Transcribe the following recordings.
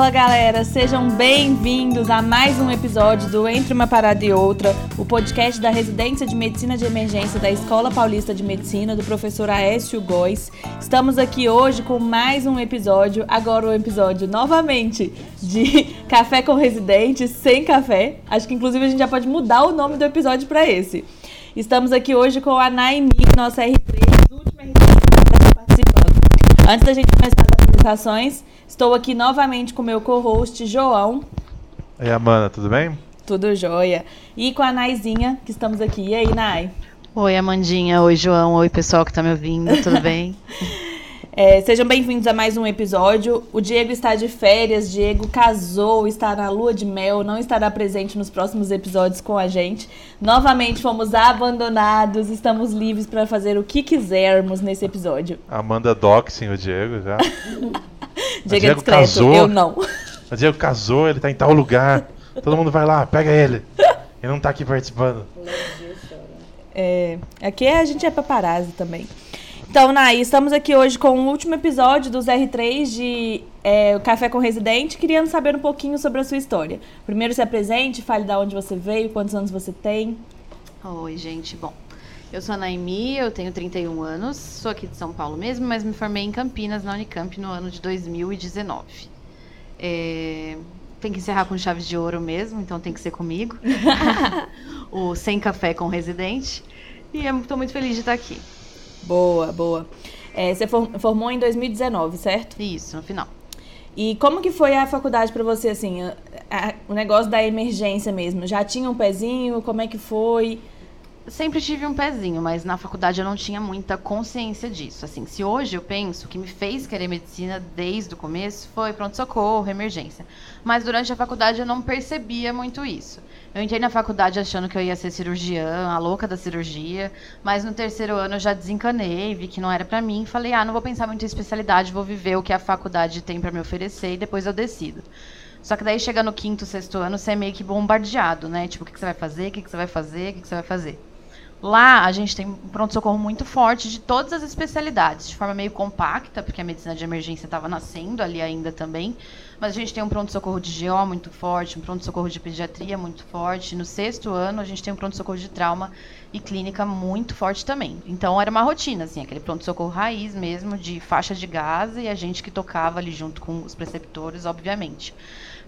Fala galera, sejam bem-vindos a mais um episódio do Entre uma Parada e Outra, o podcast da Residência de Medicina de Emergência da Escola Paulista de Medicina do professor Aécio Góes. Estamos aqui hoje com mais um episódio, agora o um episódio novamente de Café com Residentes, sem café. Acho que inclusive a gente já pode mudar o nome do episódio para esse. Estamos aqui hoje com a Naimi, nossa R3, última R3 que está participando. Antes da gente começar apresentações, Estou aqui novamente com meu co-host, João. E aí, Amanda, tudo bem? Tudo jóia. E com a Naizinha, que estamos aqui. E aí, Nai? Oi, Amandinha. Oi, João. Oi, pessoal que está me ouvindo. Tudo bem? É, sejam bem-vindos a mais um episódio. O Diego está de férias, Diego casou, está na lua de mel, não estará presente nos próximos episódios com a gente. Novamente fomos abandonados, estamos livres para fazer o que quisermos nesse episódio. Amanda doxing o Diego já. Diego, Diego é casou, eu não. O Diego casou, ele está em tal lugar. Todo mundo vai lá, pega ele. Ele não está aqui participando. É, aqui a gente é paparazzi também. Então, Nai, estamos aqui hoje com o último episódio dos R3 de é, Café com Residente, querendo saber um pouquinho sobre a sua história. Primeiro se apresente, fale de onde você veio, quantos anos você tem. Oi, gente. Bom, eu sou a Naimi, eu tenho 31 anos, sou aqui de São Paulo mesmo, mas me formei em Campinas, na Unicamp, no ano de 2019. É, tem que encerrar com chaves de ouro mesmo, então tem que ser comigo. o Sem Café com Residente. E estou muito feliz de estar aqui. Boa, boa. É, você formou em 2019, certo? Isso, no final. E como que foi a faculdade para você, assim, a, a, o negócio da emergência mesmo? Já tinha um pezinho? Como é que foi? Sempre tive um pezinho, mas na faculdade eu não tinha muita consciência disso. Assim, se hoje eu penso que me fez querer medicina desde o começo foi pronto-socorro, emergência. Mas durante a faculdade eu não percebia muito isso. Eu entrei na faculdade achando que eu ia ser cirurgiã, a louca da cirurgia, mas no terceiro ano eu já desencanei, vi que não era para mim, falei: "Ah, não vou pensar muito em especialidade, vou viver o que a faculdade tem para me oferecer e depois eu decido". Só que daí chega no quinto, sexto ano, você é meio que bombardeado, né? Tipo, o que, você vai fazer? O que, você vai fazer? O que você vai fazer? Lá a gente tem um pronto-socorro muito forte de todas as especialidades, de forma meio compacta, porque a medicina de emergência estava nascendo ali ainda também. Mas a gente tem um pronto-socorro de GO muito forte, um pronto-socorro de pediatria muito forte. No sexto ano, a gente tem um pronto-socorro de trauma e clínica muito forte também. Então era uma rotina, assim, aquele pronto-socorro raiz mesmo, de faixa de gás e a gente que tocava ali junto com os preceptores, obviamente.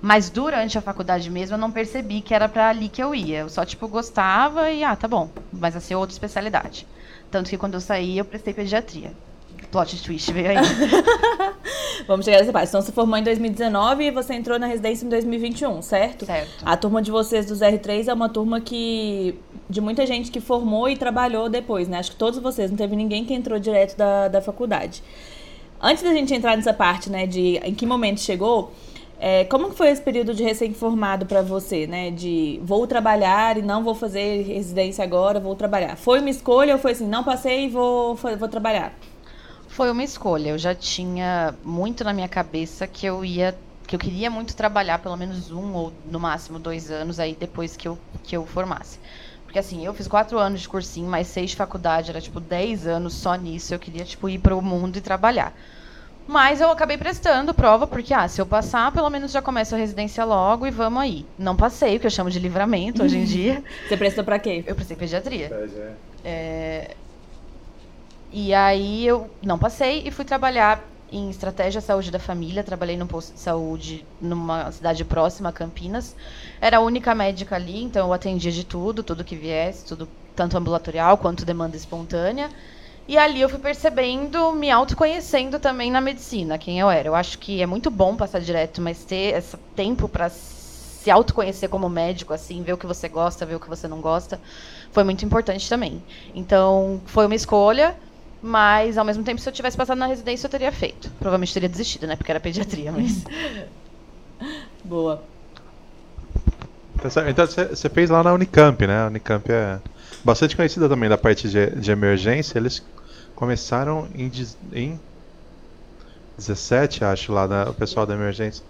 Mas durante a faculdade mesmo eu não percebi que era para ali que eu ia. Eu só, tipo, gostava e, ah, tá bom, mas vai ser outra especialidade. Tanto que quando eu saí, eu prestei pediatria. Plot twist veio aí. Vamos chegar nessa parte. Então, você formou em 2019 e você entrou na residência em 2021, certo? Certo. A turma de vocês dos R3 é uma turma que. de muita gente que formou e trabalhou depois, né? Acho que todos vocês, não teve ninguém que entrou direto da, da faculdade. Antes da gente entrar nessa parte, né, de em que momento chegou, é, como que foi esse período de recém-formado para você, né? De vou trabalhar e não vou fazer residência agora, vou trabalhar. Foi uma escolha ou foi assim, não passei e vou, vou trabalhar? Foi uma escolha. Eu já tinha muito na minha cabeça que eu ia que eu queria muito trabalhar pelo menos um ou no máximo dois anos aí depois que eu, que eu formasse. Porque assim, eu fiz quatro anos de cursinho, mais seis de faculdade, era tipo dez anos só nisso. Eu queria tipo ir para o mundo e trabalhar. Mas eu acabei prestando prova, porque, ah, se eu passar, pelo menos já começo a residência logo e vamos aí. Não passei, o que eu chamo de livramento hoje em dia. Você prestou pra quê? Eu prestei pediatria. É... E aí eu não passei e fui trabalhar em estratégia saúde da família. Trabalhei num posto de saúde numa cidade próxima a Campinas. Era a única médica ali, então eu atendia de tudo, tudo que viesse, tudo tanto ambulatorial quanto demanda espontânea. E ali eu fui percebendo, me autoconhecendo também na medicina, quem eu era. Eu acho que é muito bom passar direto, mas ter esse tempo para se autoconhecer como médico, assim, ver o que você gosta, ver o que você não gosta, foi muito importante também. Então, foi uma escolha, mas ao mesmo tempo, se eu tivesse passado na residência, eu teria feito. Provavelmente teria desistido, né? Porque era pediatria, mas. Boa. Então, você fez lá na Unicamp, né? A Unicamp é bastante conhecida também da parte de, de emergência. Eles começaram em, em 17, acho, lá, da, o pessoal da emergência.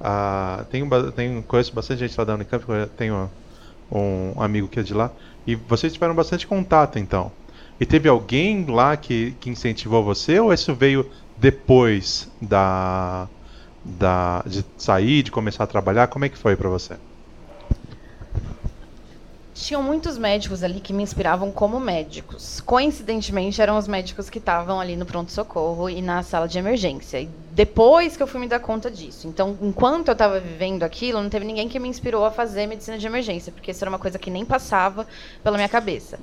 Ah, tem, conheço bastante gente lá da Unicamp, tenho um, um amigo que é de lá. E vocês tiveram bastante contato, então. E teve alguém lá que, que incentivou você ou isso veio depois da, da, de sair, de começar a trabalhar? Como é que foi para você? Tinham muitos médicos ali que me inspiravam como médicos. Coincidentemente, eram os médicos que estavam ali no pronto-socorro e na sala de emergência. E depois que eu fui me dar conta disso. Então, enquanto eu estava vivendo aquilo, não teve ninguém que me inspirou a fazer medicina de emergência, porque isso era uma coisa que nem passava pela minha cabeça.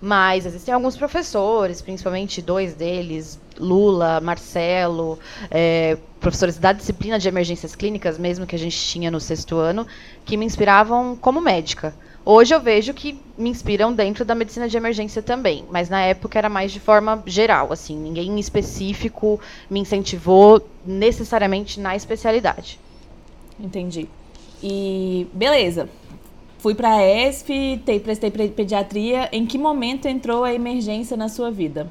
Mas existem alguns professores, principalmente dois deles, Lula, Marcelo, é, professores da disciplina de emergências clínicas, mesmo que a gente tinha no sexto ano, que me inspiravam como médica. Hoje eu vejo que me inspiram dentro da medicina de emergência também, mas na época era mais de forma geral, assim, ninguém em específico me incentivou necessariamente na especialidade. Entendi. E beleza. Fui para a ESF, prestei pediatria. Em que momento entrou a emergência na sua vida?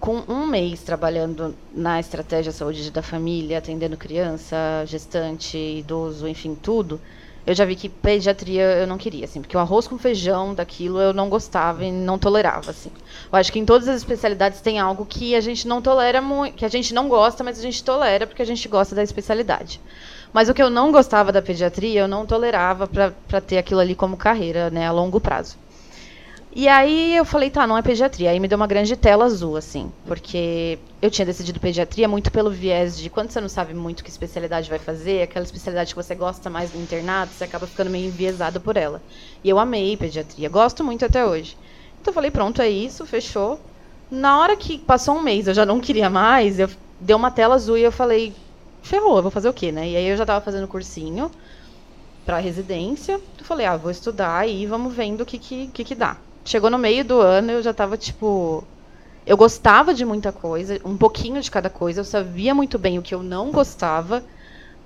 Com um mês trabalhando na estratégia saúde da família, atendendo criança, gestante, idoso, enfim, tudo, eu já vi que pediatria eu não queria, assim, porque o arroz com feijão daquilo eu não gostava e não tolerava, assim. Eu acho que em todas as especialidades tem algo que a gente não tolera muito, que a gente não gosta, mas a gente tolera porque a gente gosta da especialidade. Mas o que eu não gostava da pediatria, eu não tolerava para ter aquilo ali como carreira, né, a longo prazo. E aí eu falei, tá, não é pediatria. Aí me deu uma grande tela azul, assim, porque eu tinha decidido pediatria muito pelo viés de quando você não sabe muito que especialidade vai fazer, aquela especialidade que você gosta mais do internato, você acaba ficando meio enviesado por ela. E eu amei pediatria, gosto muito até hoje. Então eu falei, pronto, é isso, fechou. Na hora que passou um mês, eu já não queria mais, eu deu uma tela azul e eu falei, ferrou, eu vou fazer o quê, né? E aí eu já estava fazendo cursinho para residência. Eu falei, ah, vou estudar e vamos vendo o que que, que que dá. Chegou no meio do ano, eu já tava tipo. Eu gostava de muita coisa, um pouquinho de cada coisa, eu sabia muito bem o que eu não gostava,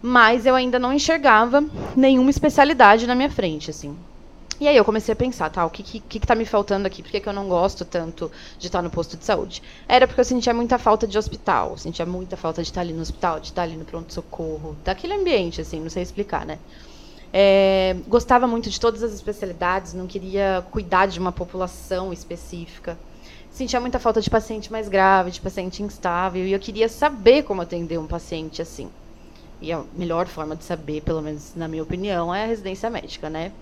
mas eu ainda não enxergava nenhuma especialidade na minha frente, assim. E aí eu comecei a pensar, tá, o que, que, que tá me faltando aqui? Por que, que eu não gosto tanto de estar no posto de saúde? Era porque eu sentia muita falta de hospital, sentia muita falta de estar ali no hospital, de estar ali no pronto-socorro, daquele ambiente, assim, não sei explicar, né? É, gostava muito de todas as especialidades, não queria cuidar de uma população específica. Sentia muita falta de paciente mais grave, de paciente instável, e eu queria saber como atender um paciente assim. E a melhor forma de saber, pelo menos na minha opinião, é a residência médica, né?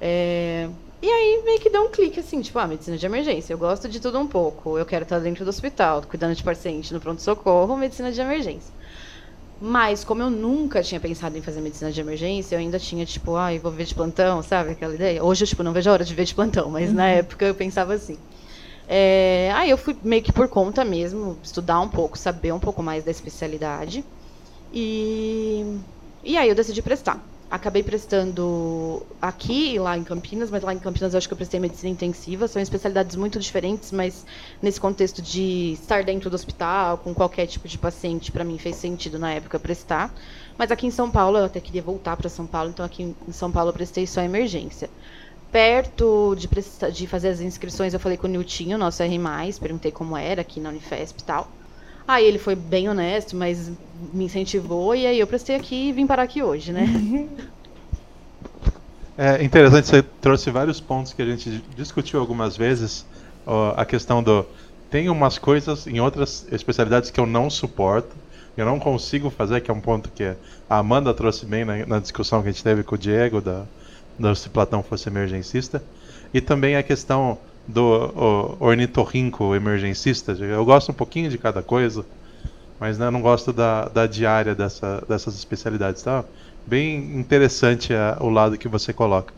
É, e aí meio que deu um clique assim, tipo, ah, medicina de emergência, eu gosto de tudo um pouco. Eu quero estar dentro do hospital, cuidando de paciente no pronto-socorro, medicina de emergência. Mas, como eu nunca tinha pensado em fazer medicina de emergência, eu ainda tinha, tipo, ai, ah, vou ver de plantão, sabe? Aquela ideia. Hoje eu, tipo, não vejo a hora de ver de plantão, mas uhum. na época eu pensava assim. É, aí eu fui meio que por conta mesmo, estudar um pouco, saber um pouco mais da especialidade. E, e aí eu decidi prestar acabei prestando aqui e lá em Campinas, mas lá em Campinas eu acho que eu prestei medicina intensiva. São especialidades muito diferentes, mas nesse contexto de estar dentro do hospital, com qualquer tipo de paciente, para mim fez sentido na época prestar. Mas aqui em São Paulo, eu até queria voltar para São Paulo, então aqui em São Paulo eu prestei só emergência. Perto de, de fazer as inscrições, eu falei com o Niltinho, nosso R+, perguntei como era aqui na Unifesp e tal. Aí ele foi bem honesto, mas me incentivou e aí eu prestei aqui e vim parar aqui hoje, né? É interessante, você trouxe vários pontos que a gente discutiu algumas vezes. Ó, a questão do. Tem umas coisas em outras especialidades que eu não suporto, eu não consigo fazer, que é um ponto que a Amanda trouxe bem na, na discussão que a gente teve com o Diego, da, da se Platão fosse emergencista. E também a questão do ornitorrinco emergencista. Eu gosto um pouquinho de cada coisa, mas né, não gosto da, da diária dessa, dessas especialidades. Tá? Bem interessante a, o lado que você coloca.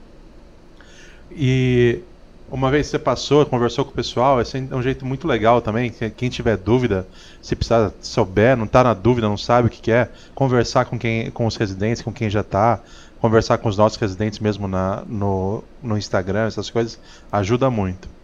E uma vez você passou, conversou com o pessoal, esse é um jeito muito legal também. Quem tiver dúvida, se precisar souber, não está na dúvida, não sabe o que, que, é, conversar com quem, com os residentes, com quem já está, conversar com os nossos residentes mesmo na, no, no Instagram, essas coisas, ajuda muito.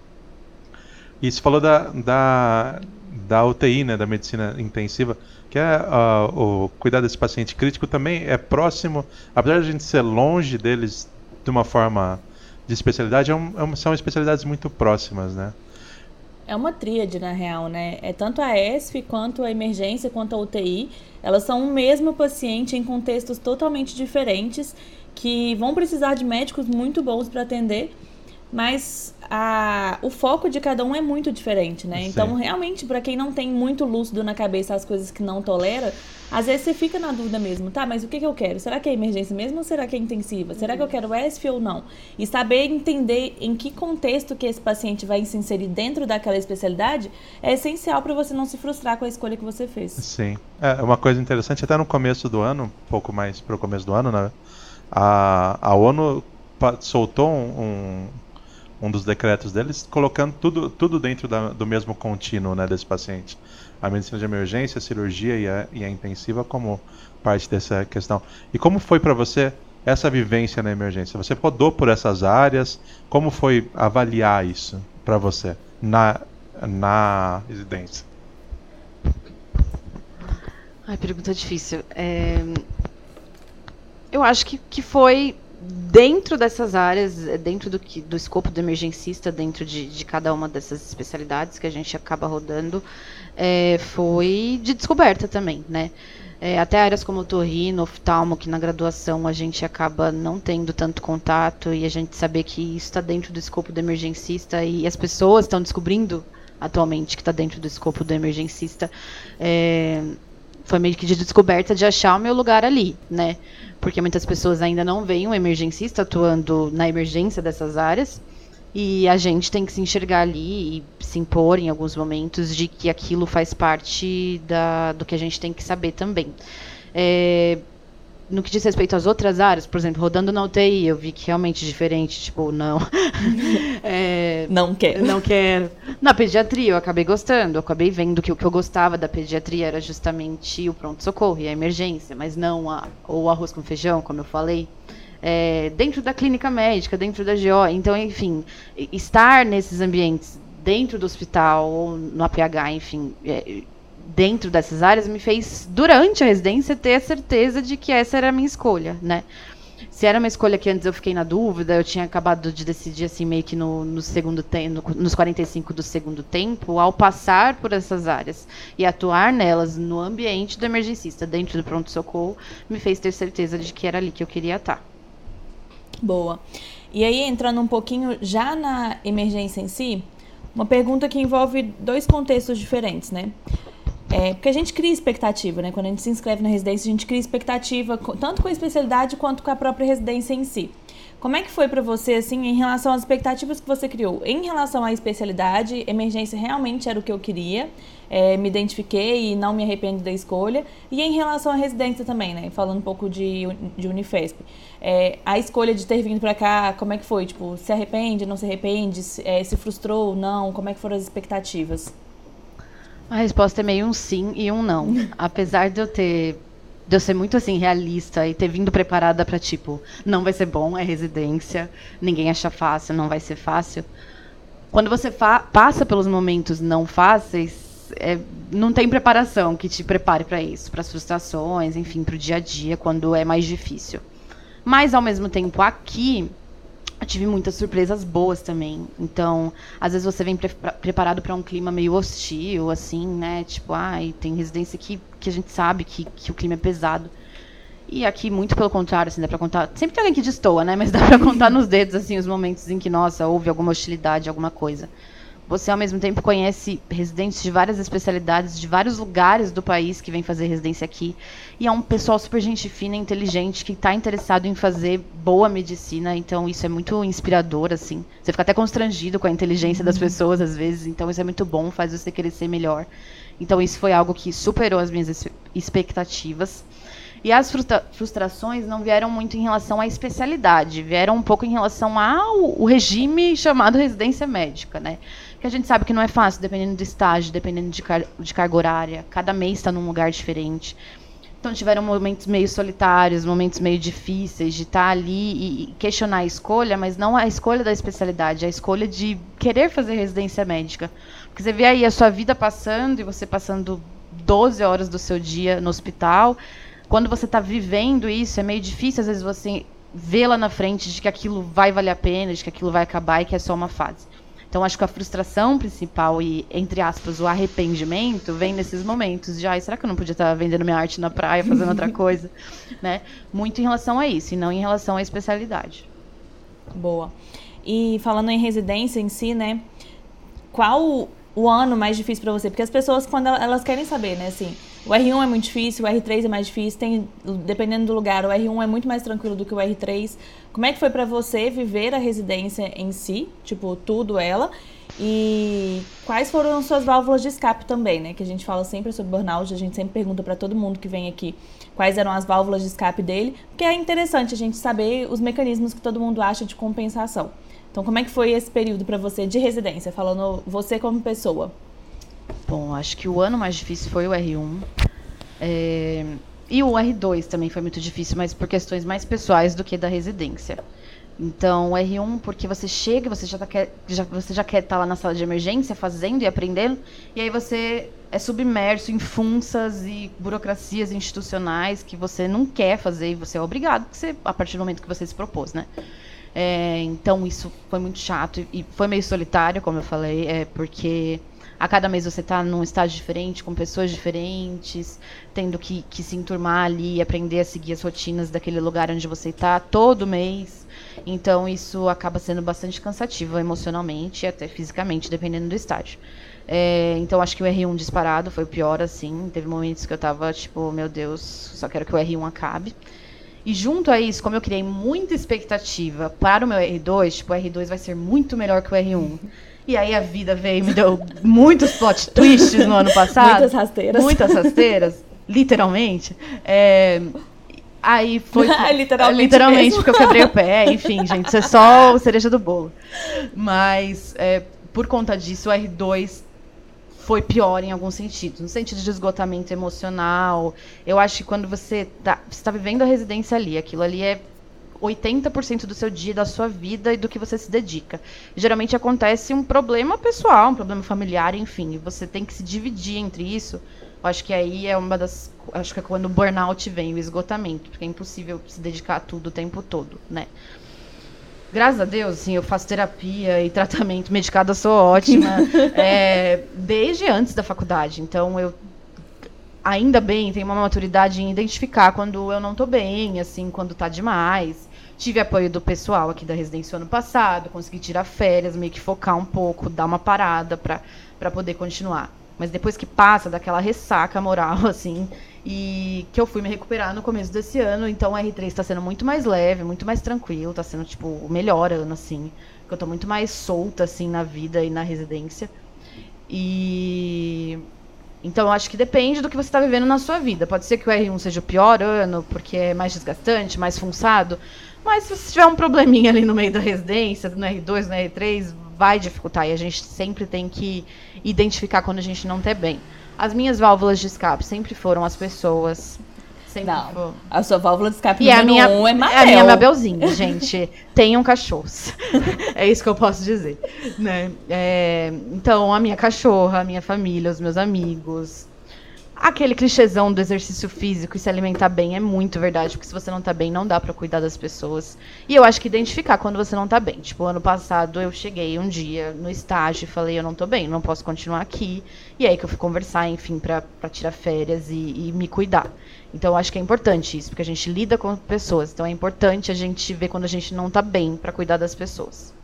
E você falou da, da, da UTI, né, da medicina intensiva, que é uh, o cuidar desse paciente crítico também é próximo, apesar de a gente ser longe deles de uma forma de especialidade, é um, é são especialidades muito próximas, né? É uma tríade, na real, né? É tanto a ESF, quanto a emergência, quanto a UTI. Elas são o mesmo paciente em contextos totalmente diferentes, que vão precisar de médicos muito bons para atender, mas a, o foco de cada um é muito diferente, né? Sim. Então, realmente, para quem não tem muito lúcido na cabeça as coisas que não tolera, às vezes você fica na dúvida mesmo, tá? Mas o que, que eu quero? Será que é emergência mesmo ou será que é intensiva? Será que eu quero ESF ou não? E saber entender em que contexto que esse paciente vai se inserir dentro daquela especialidade é essencial para você não se frustrar com a escolha que você fez. Sim. É uma coisa interessante, até no começo do ano, um pouco mais para o começo do ano, né? A, a ONU soltou um, um, um, dos decretos deles colocando tudo, tudo dentro da, do mesmo contínuo né, desse paciente. A medicina de emergência, a cirurgia e a, e a intensiva como parte dessa questão. E como foi para você essa vivência na emergência? Você rodou por essas áreas? Como foi avaliar isso para você na, na residência? Ai, pergunta difícil. É... Eu acho que, que foi dentro dessas áreas, dentro do, que, do escopo do emergencista, dentro de, de cada uma dessas especialidades que a gente acaba rodando, é, foi de descoberta também, né? É, até áreas como torrino, oftalmo, que na graduação a gente acaba não tendo tanto contato e a gente saber que isso está dentro do escopo do emergencista e as pessoas estão descobrindo atualmente que está dentro do escopo do emergencista, é, foi meio que de descoberta de achar o meu lugar ali, né? Porque muitas pessoas ainda não veem um emergencista atuando na emergência dessas áreas. E a gente tem que se enxergar ali e se impor em alguns momentos de que aquilo faz parte da, do que a gente tem que saber também. É, no que diz respeito às outras áreas, por exemplo, rodando na UTI, eu vi que realmente é diferente, tipo, não. é, não quero. Não quero. Na pediatria, eu acabei gostando, eu acabei vendo que o que eu gostava da pediatria era justamente o pronto-socorro e a emergência, mas não a, o arroz com feijão, como eu falei. É, dentro da clínica médica, dentro da GO. Então, enfim, estar nesses ambientes, dentro do hospital, ou no APH, enfim, é, dentro dessas áreas me fez, durante a residência, ter a certeza de que essa era a minha escolha, né? Se era uma escolha que antes eu fiquei na dúvida, eu tinha acabado de decidir assim meio que no, no segundo tempo, no, nos 45 do segundo tempo, ao passar por essas áreas e atuar nelas no ambiente do emergencista, dentro do pronto-socorro, me fez ter certeza de que era ali que eu queria estar. Boa. E aí, entrando um pouquinho já na emergência em si, uma pergunta que envolve dois contextos diferentes, né? É, porque a gente cria expectativa, né? Quando a gente se inscreve na residência, a gente cria expectativa tanto com a especialidade quanto com a própria residência em si. Como é que foi para você, assim, em relação às expectativas que você criou? Em relação à especialidade, emergência realmente era o que eu queria, é, me identifiquei e não me arrependo da escolha. E em relação à residência também, né? Falando um pouco de, de Unifesp. É, a escolha de ter vindo para cá, como é que foi? Tipo, se arrepende, não se arrepende? Se, é, se frustrou, não? Como é que foram as expectativas? A resposta é meio um sim e um não. Apesar de eu ter de eu ser muito assim realista e ter vindo preparada para tipo, não vai ser bom, é residência, ninguém acha fácil, não vai ser fácil. Quando você passa pelos momentos não fáceis, é, não tem preparação que te prepare para isso, para as frustrações, enfim, para o dia a dia, quando é mais difícil. Mas ao mesmo tempo aqui eu tive muitas surpresas boas também. Então, às vezes você vem pre preparado para um clima meio hostil, assim, né? Tipo, ai, ah, tem residência que, que a gente sabe que, que o clima é pesado. E aqui, muito pelo contrário, assim, dá pra contar. Sempre tem alguém que destoa, né? Mas dá pra contar nos dedos, assim, os momentos em que, nossa, houve alguma hostilidade, alguma coisa. Você, ao mesmo tempo, conhece residentes de várias especialidades, de vários lugares do país que vem fazer residência aqui. E é um pessoal super gente fina, inteligente, que está interessado em fazer boa medicina. Então, isso é muito inspirador, assim. Você fica até constrangido com a inteligência das uhum. pessoas, às vezes. Então, isso é muito bom, faz você querer ser melhor. Então, isso foi algo que superou as minhas expectativas. E as frustrações não vieram muito em relação à especialidade, vieram um pouco em relação ao regime chamado residência médica, né? Que a gente sabe que não é fácil, dependendo do estágio, dependendo de, car de carga horária. Cada mês está num lugar diferente. Então tiveram momentos meio solitários, momentos meio difíceis de estar tá ali e questionar a escolha, mas não a escolha da especialidade, a escolha de querer fazer residência médica. Porque você vê aí a sua vida passando e você passando 12 horas do seu dia no hospital. Quando você está vivendo isso, é meio difícil às vezes você vê lá na frente de que aquilo vai valer a pena, de que aquilo vai acabar e que é só uma fase. Então, acho que a frustração principal e, entre aspas, o arrependimento vem nesses momentos de, ai, será que eu não podia estar vendendo minha arte na praia, fazendo outra coisa? Né? Muito em relação a isso, e não em relação à especialidade. Boa. E falando em residência em si, né? Qual o ano mais difícil para você? Porque as pessoas, quando elas querem saber, né? Assim, o R1 é muito difícil, o R3 é mais difícil, tem, dependendo do lugar, o R1 é muito mais tranquilo do que o R3. Como é que foi para você viver a residência em si? Tipo, tudo ela. E quais foram suas válvulas de escape também, né? Que a gente fala sempre sobre burnout, a gente sempre pergunta para todo mundo que vem aqui quais eram as válvulas de escape dele, porque é interessante a gente saber os mecanismos que todo mundo acha de compensação. Então, como é que foi esse período para você de residência, falando você como pessoa? Bom, acho que o ano mais difícil foi o R1. É... E o R2 também foi muito difícil, mas por questões mais pessoais do que da residência. Então, o R1, porque você chega, você já, tá, já, você já quer estar tá lá na sala de emergência fazendo e aprendendo, e aí você é submerso em funças e burocracias institucionais que você não quer fazer e você é obrigado, você, a partir do momento que você se propôs, né? É, então isso foi muito chato e foi meio solitário, como eu falei, é, porque a cada mês você está num estágio diferente, com pessoas diferentes, tendo que, que se enturmar ali, aprender a seguir as rotinas daquele lugar onde você está todo mês. Então isso acaba sendo bastante cansativo emocionalmente e até fisicamente, dependendo do estágio. É, então acho que o R1 disparado foi o pior, assim. Teve momentos que eu tava tipo, meu Deus, só quero que o R1 acabe. E junto a isso, como eu criei muita expectativa para o meu R2, tipo, o R2 vai ser muito melhor que o R1. E aí a vida veio e me deu muitos plot twists no ano passado. Muitas rasteiras. Muitas rasteiras, literalmente. É, aí foi. literalmente. Literalmente, porque eu quebrei o pé, enfim, gente, isso é só o cereja do bolo. Mas, é, por conta disso, o R2 foi pior em alguns sentidos. No sentido de esgotamento emocional. Eu acho que quando você está tá vivendo a residência ali, aquilo ali é 80% do seu dia, da sua vida e do que você se dedica. Geralmente acontece um problema pessoal, um problema familiar, enfim, e você tem que se dividir entre isso. Eu acho que aí é uma das. Acho que é quando o burnout vem, o esgotamento, porque é impossível se dedicar a tudo o tempo todo, né? Graças a Deus, assim, eu faço terapia e tratamento, medicada sou ótima, é, desde antes da faculdade. Então, eu ainda bem tenho uma maturidade em identificar quando eu não estou bem, assim, quando está demais. Tive apoio do pessoal aqui da residência ano passado, consegui tirar férias, meio que focar um pouco, dar uma parada para poder continuar. Mas depois que passa daquela ressaca moral, assim, e que eu fui me recuperar no começo desse ano. Então o R3 está sendo muito mais leve, muito mais tranquilo, está sendo tipo o melhor ano assim, que eu estou muito mais solta assim na vida e na residência. E então acho que depende do que você está vivendo na sua vida. Pode ser que o R1 seja o pior ano, porque é mais desgastante, mais funçado. Mas se você tiver um probleminha ali no meio da residência, no R2, no R3, vai dificultar. E a gente sempre tem que identificar quando a gente não está bem. As minhas válvulas de escape sempre foram as pessoas. Sempre não, a sua válvula de escape e a minha, um é Mabel. A minha Mabelzinha, gente. Tenham cachorros. é isso que eu posso dizer. Né? É, então, a minha cachorra, a minha família, os meus amigos, Aquele clichêzão do exercício físico e se alimentar bem é muito verdade, porque se você não tá bem, não dá para cuidar das pessoas. E eu acho que identificar quando você não tá bem. Tipo, ano passado eu cheguei um dia no estágio e falei, eu não tô bem, não posso continuar aqui. E aí que eu fui conversar, enfim, para tirar férias e, e me cuidar. Então eu acho que é importante isso, porque a gente lida com pessoas. Então é importante a gente ver quando a gente não tá bem para cuidar das pessoas.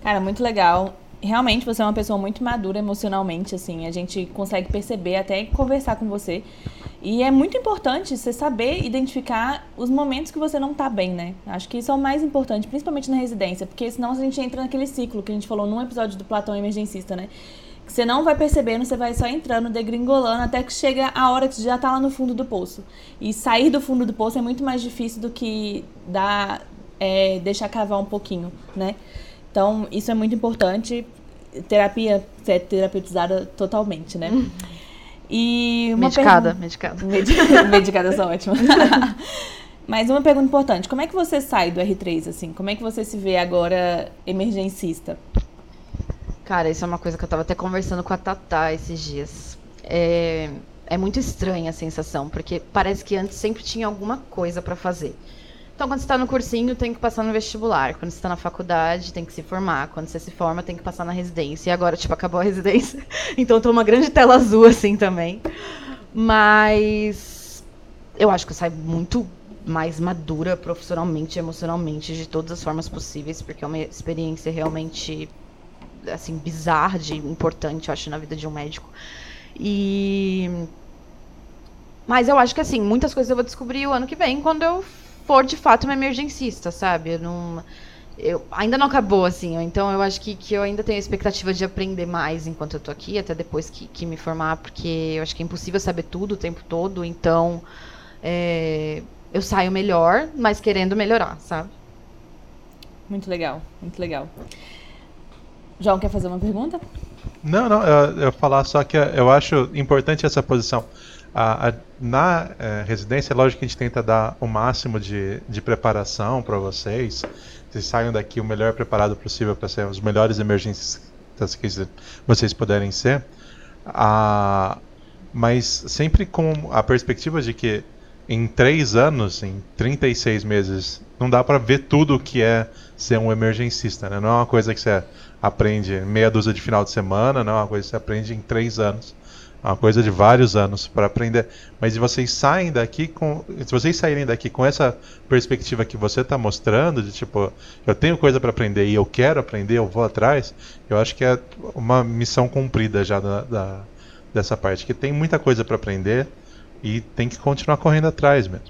Cara, muito legal realmente você é uma pessoa muito madura emocionalmente, assim. A gente consegue perceber até conversar com você. E é muito importante você saber identificar os momentos que você não tá bem, né? Acho que isso é o mais importante, principalmente na residência, porque senão a gente entra naquele ciclo que a gente falou num episódio do Platão Emergencista, né? Que você não vai percebendo, você vai só entrando, degringolando, até que chega a hora que você já tá lá no fundo do poço. E sair do fundo do poço é muito mais difícil do que dar, é, deixar cavar um pouquinho, né? Então, isso é muito importante. Terapia ser terapeutizada totalmente, né? E uma medicada, medicada. Med- medicada são ótimas. Mas uma pergunta importante, como é que você sai do R3, assim? Como é que você se vê agora emergencista? Cara, isso é uma coisa que eu tava até conversando com a Tatá esses dias. É, é muito estranha a sensação, porque parece que antes sempre tinha alguma coisa para fazer. Então, quando você está no cursinho, tem que passar no vestibular. Quando você está na faculdade, tem que se formar. Quando você se forma, tem que passar na residência. E agora, tipo, acabou a residência. Então, tô uma grande tela azul, assim, também. Mas eu acho que eu saio muito mais madura profissionalmente, emocionalmente, de todas as formas possíveis, porque é uma experiência realmente assim bizarra, de importante, eu acho, na vida de um médico. E mas eu acho que assim, muitas coisas eu vou descobrir o ano que vem quando eu for de fato uma emergencista, sabe? Eu não eu, ainda não acabou, assim, então eu acho que, que eu ainda tenho a expectativa de aprender mais enquanto eu tô aqui, até depois que, que me formar, porque eu acho que é impossível saber tudo o tempo todo, então é, eu saio melhor, mas querendo melhorar, sabe? Muito legal, muito legal. João, quer fazer uma pergunta? Não, não, eu, eu falar só que eu acho importante essa posição. A, a, na é, residência, é lógico que a gente tenta dar o máximo de, de preparação para vocês. Vocês saiam daqui o melhor preparado possível para ser os melhores emergências que vocês puderem ser. A, mas sempre com a perspectiva de que em três anos, em 36 meses, não dá para ver tudo o que é ser um emergencista, né? Não é uma coisa que você aprende meia dúzia de final de semana, não é uma coisa que você aprende em três anos. Uma coisa de vários anos para aprender. Mas se vocês saem daqui com, se vocês saírem daqui com essa perspectiva que você está mostrando, de tipo, eu tenho coisa para aprender e eu quero aprender, eu vou atrás, eu acho que é uma missão cumprida já da, da dessa parte, que tem muita coisa para aprender e tem que continuar correndo atrás mesmo.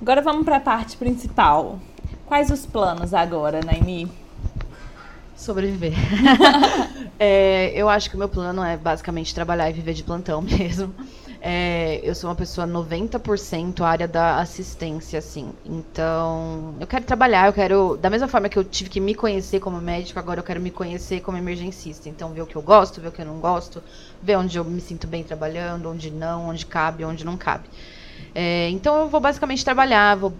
Agora vamos para a parte principal. Quais os planos agora, Naimi? Sobreviver. é, eu acho que o meu plano é basicamente trabalhar e viver de plantão mesmo. É, eu sou uma pessoa 90% área da assistência, assim. Então, eu quero trabalhar, eu quero. Da mesma forma que eu tive que me conhecer como médico, agora eu quero me conhecer como emergencista. Então, ver o que eu gosto, ver o que eu não gosto, ver onde eu me sinto bem trabalhando, onde não, onde cabe, onde não cabe. É, então, eu vou basicamente trabalhar, vou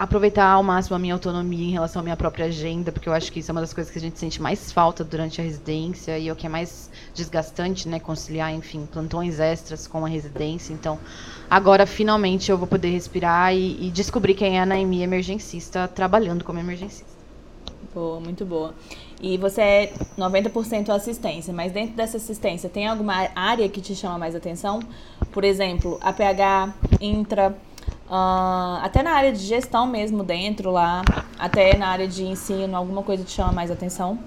aproveitar ao máximo a minha autonomia em relação à minha própria agenda, porque eu acho que isso é uma das coisas que a gente sente mais falta durante a residência e é o que é mais desgastante, né, conciliar, enfim, plantões extras com a residência. Então, agora finalmente eu vou poder respirar e, e descobrir quem é a Naimi emergencista trabalhando como emergencista. Boa, muito boa. E você é 90% assistência, mas dentro dessa assistência tem alguma área que te chama mais atenção? Por exemplo, APH, intra, Uh, até na área de gestão mesmo dentro lá, até na área de ensino, alguma coisa te chama mais atenção?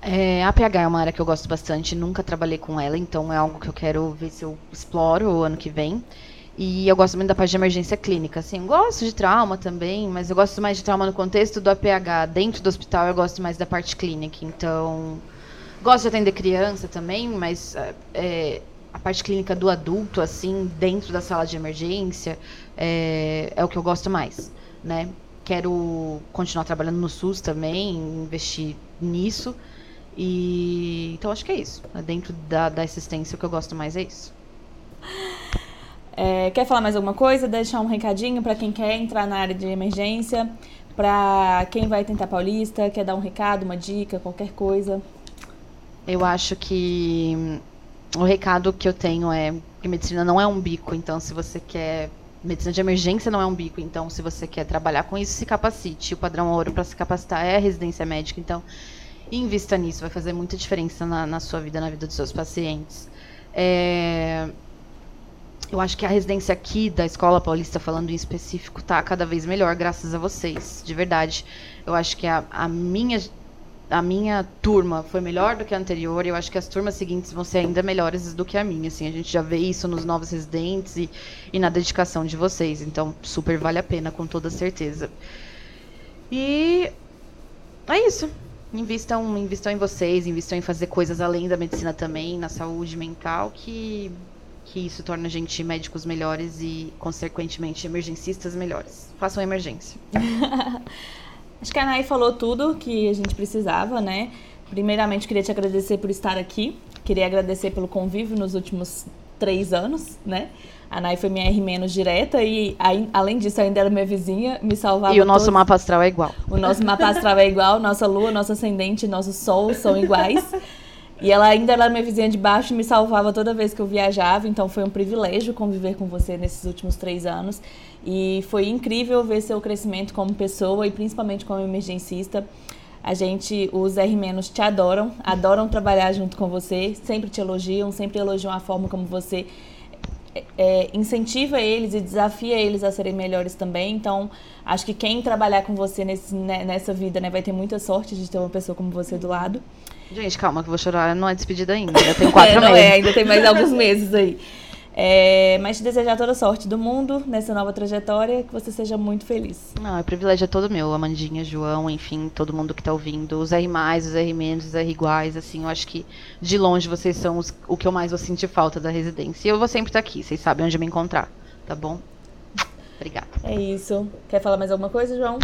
É, a PH é uma área que eu gosto bastante, nunca trabalhei com ela, então é algo que eu quero ver se eu exploro o ano que vem. E eu gosto muito da parte de emergência clínica, assim, gosto de trauma também, mas eu gosto mais de trauma no contexto do APH. Dentro do hospital eu gosto mais da parte clínica, então gosto de atender criança também, mas é, a parte clínica do adulto, assim, dentro da sala de emergência, é, é o que eu gosto mais, né? Quero continuar trabalhando no SUS também, investir nisso. E então acho que é isso. Dentro da, da assistência, o que eu gosto mais é isso. É, quer falar mais alguma coisa? Deixar um recadinho para quem quer entrar na área de emergência, para quem vai tentar paulista, quer dar um recado, uma dica, qualquer coisa. Eu acho que o recado que eu tenho é que medicina não é um bico, então se você quer medicina de emergência não é um bico, então se você quer trabalhar com isso, se capacite. O padrão ouro para se capacitar é a residência médica, então invista nisso, vai fazer muita diferença na, na sua vida, na vida dos seus pacientes. É, eu acho que a residência aqui da Escola Paulista, falando em específico, está cada vez melhor, graças a vocês, de verdade. Eu acho que a, a minha a minha turma foi melhor do que a anterior e eu acho que as turmas seguintes vão ser ainda melhores do que a minha. Assim, a gente já vê isso nos novos residentes e, e na dedicação de vocês. Então, super vale a pena, com toda certeza. E é isso. Invistam, invistam em vocês, invistam em fazer coisas além da medicina também, na saúde mental, que, que isso torna a gente médicos melhores e, consequentemente, emergencistas melhores. Façam emergência. Acho que a Nay falou tudo que a gente precisava, né? Primeiramente, queria te agradecer por estar aqui. Queria agradecer pelo convívio nos últimos três anos, né? A Nay foi minha R menos direta e, além disso, ainda era minha vizinha, me salvava. E o nosso mapa astral é igual. O nosso mapa astral é igual, nossa lua, nosso ascendente, nosso sol são iguais. E ela ainda era minha vizinha de baixo e me salvava toda vez que eu viajava, então foi um privilégio conviver com você nesses últimos três anos. E foi incrível ver seu crescimento como pessoa e principalmente como emergencista. A gente, os R- te adoram, adoram trabalhar junto com você, sempre te elogiam, sempre elogiam a forma como você é, incentiva eles e desafia eles a serem melhores também. Então, acho que quem trabalhar com você nesse, né, nessa vida né, vai ter muita sorte de ter uma pessoa como você do lado. Gente, calma, que eu vou chorar. Não é despedida ainda. Eu tenho quatro é, não meses. É, ainda tem mais alguns meses aí. É, mas te desejar toda sorte do mundo nessa nova trajetória, que você seja muito feliz. Não, o privilégio é todo meu, Amandinha, João, enfim, todo mundo que tá ouvindo, os R+, os R-, os R iguais, assim, eu acho que de longe vocês são os, o que eu mais vou sentir falta da residência. E eu vou sempre estar tá aqui, vocês sabem onde me encontrar, tá bom? Obrigada. É isso. Quer falar mais alguma coisa, João?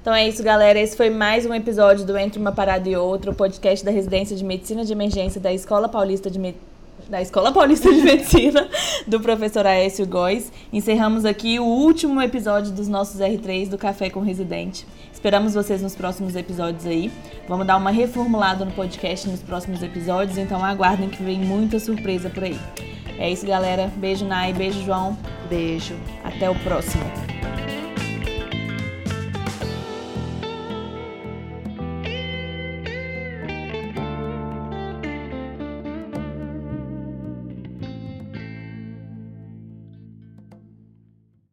Então é isso, galera. Esse foi mais um episódio do Entre uma Parada e Outra, o podcast da Residência de Medicina de Emergência da Escola Paulista de Medicina da Escola Paulista de Medicina, do professor Aécio Góes. Encerramos aqui o último episódio dos nossos R3 do Café com Residente. Esperamos vocês nos próximos episódios aí. Vamos dar uma reformulada no podcast nos próximos episódios, então aguardem que vem muita surpresa por aí. É isso, galera. Beijo, Nai. Beijo, João. Beijo. Até o próximo.